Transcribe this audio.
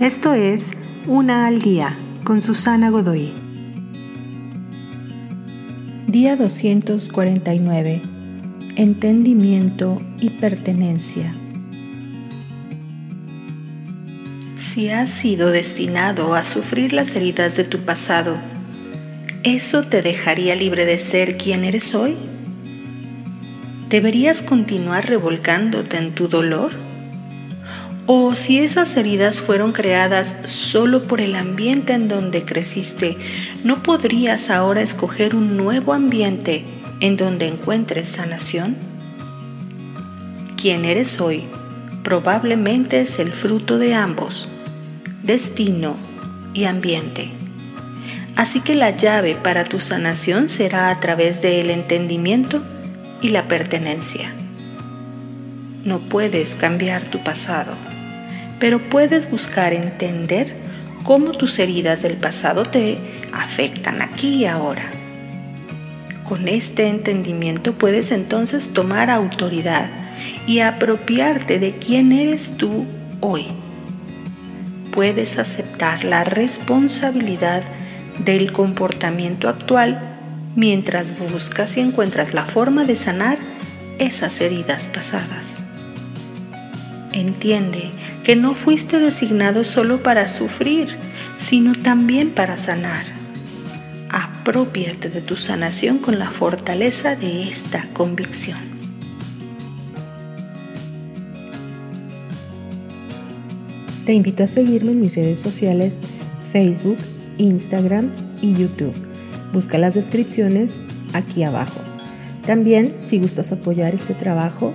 Esto es Una al Día con Susana Godoy. Día 249. Entendimiento y pertenencia. Si has sido destinado a sufrir las heridas de tu pasado, ¿eso te dejaría libre de ser quien eres hoy? ¿Deberías continuar revolcándote en tu dolor? O si esas heridas fueron creadas solo por el ambiente en donde creciste, ¿no podrías ahora escoger un nuevo ambiente en donde encuentres sanación? Quien eres hoy probablemente es el fruto de ambos, destino y ambiente. Así que la llave para tu sanación será a través del entendimiento y la pertenencia. No puedes cambiar tu pasado pero puedes buscar entender cómo tus heridas del pasado te afectan aquí y ahora. Con este entendimiento puedes entonces tomar autoridad y apropiarte de quién eres tú hoy. Puedes aceptar la responsabilidad del comportamiento actual mientras buscas y encuentras la forma de sanar esas heridas pasadas. Entiende que no fuiste designado solo para sufrir, sino también para sanar. Apropiate de tu sanación con la fortaleza de esta convicción. Te invito a seguirme en mis redes sociales Facebook, Instagram y YouTube. Busca las descripciones aquí abajo. También, si gustas apoyar este trabajo,